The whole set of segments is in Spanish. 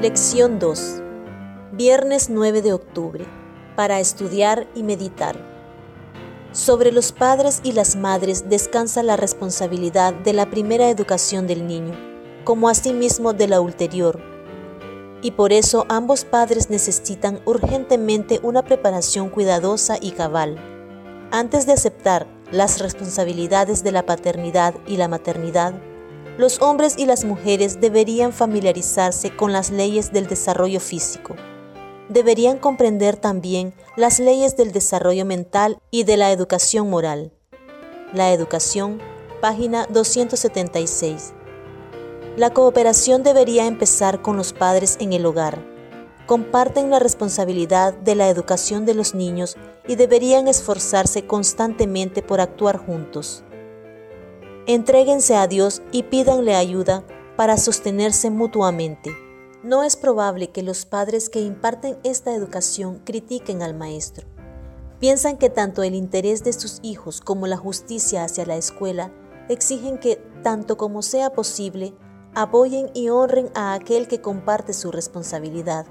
Lección 2. Viernes 9 de octubre. Para estudiar y meditar. Sobre los padres y las madres descansa la responsabilidad de la primera educación del niño, como asimismo de la ulterior. Y por eso ambos padres necesitan urgentemente una preparación cuidadosa y cabal. Antes de aceptar las responsabilidades de la paternidad y la maternidad, los hombres y las mujeres deberían familiarizarse con las leyes del desarrollo físico. Deberían comprender también las leyes del desarrollo mental y de la educación moral. La educación, página 276. La cooperación debería empezar con los padres en el hogar. Comparten la responsabilidad de la educación de los niños y deberían esforzarse constantemente por actuar juntos. Entréguense a Dios y pídanle ayuda para sostenerse mutuamente. No es probable que los padres que imparten esta educación critiquen al maestro. Piensan que tanto el interés de sus hijos como la justicia hacia la escuela exigen que, tanto como sea posible, apoyen y honren a aquel que comparte su responsabilidad.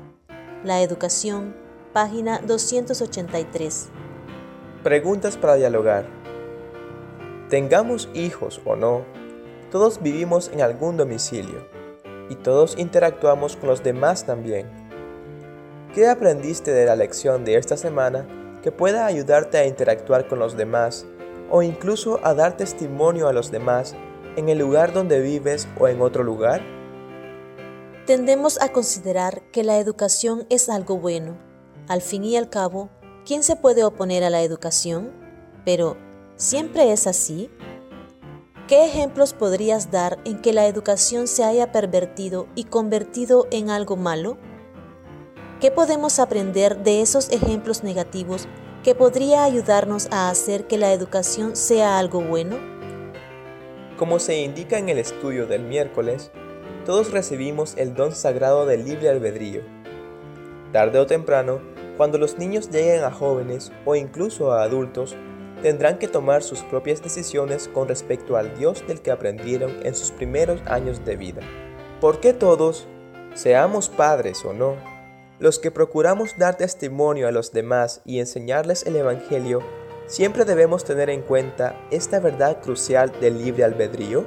La educación, página 283. Preguntas para dialogar. Tengamos hijos o no, todos vivimos en algún domicilio y todos interactuamos con los demás también. ¿Qué aprendiste de la lección de esta semana que pueda ayudarte a interactuar con los demás o incluso a dar testimonio a los demás en el lugar donde vives o en otro lugar? Tendemos a considerar que la educación es algo bueno. Al fin y al cabo, ¿quién se puede oponer a la educación? Pero, ¿Siempre es así? ¿Qué ejemplos podrías dar en que la educación se haya pervertido y convertido en algo malo? ¿Qué podemos aprender de esos ejemplos negativos que podría ayudarnos a hacer que la educación sea algo bueno? Como se indica en el estudio del miércoles, todos recibimos el don sagrado del libre albedrío. Tarde o temprano, cuando los niños lleguen a jóvenes o incluso a adultos, tendrán que tomar sus propias decisiones con respecto al Dios del que aprendieron en sus primeros años de vida. ¿Por qué todos, seamos padres o no, los que procuramos dar testimonio a los demás y enseñarles el Evangelio, siempre debemos tener en cuenta esta verdad crucial del libre albedrío?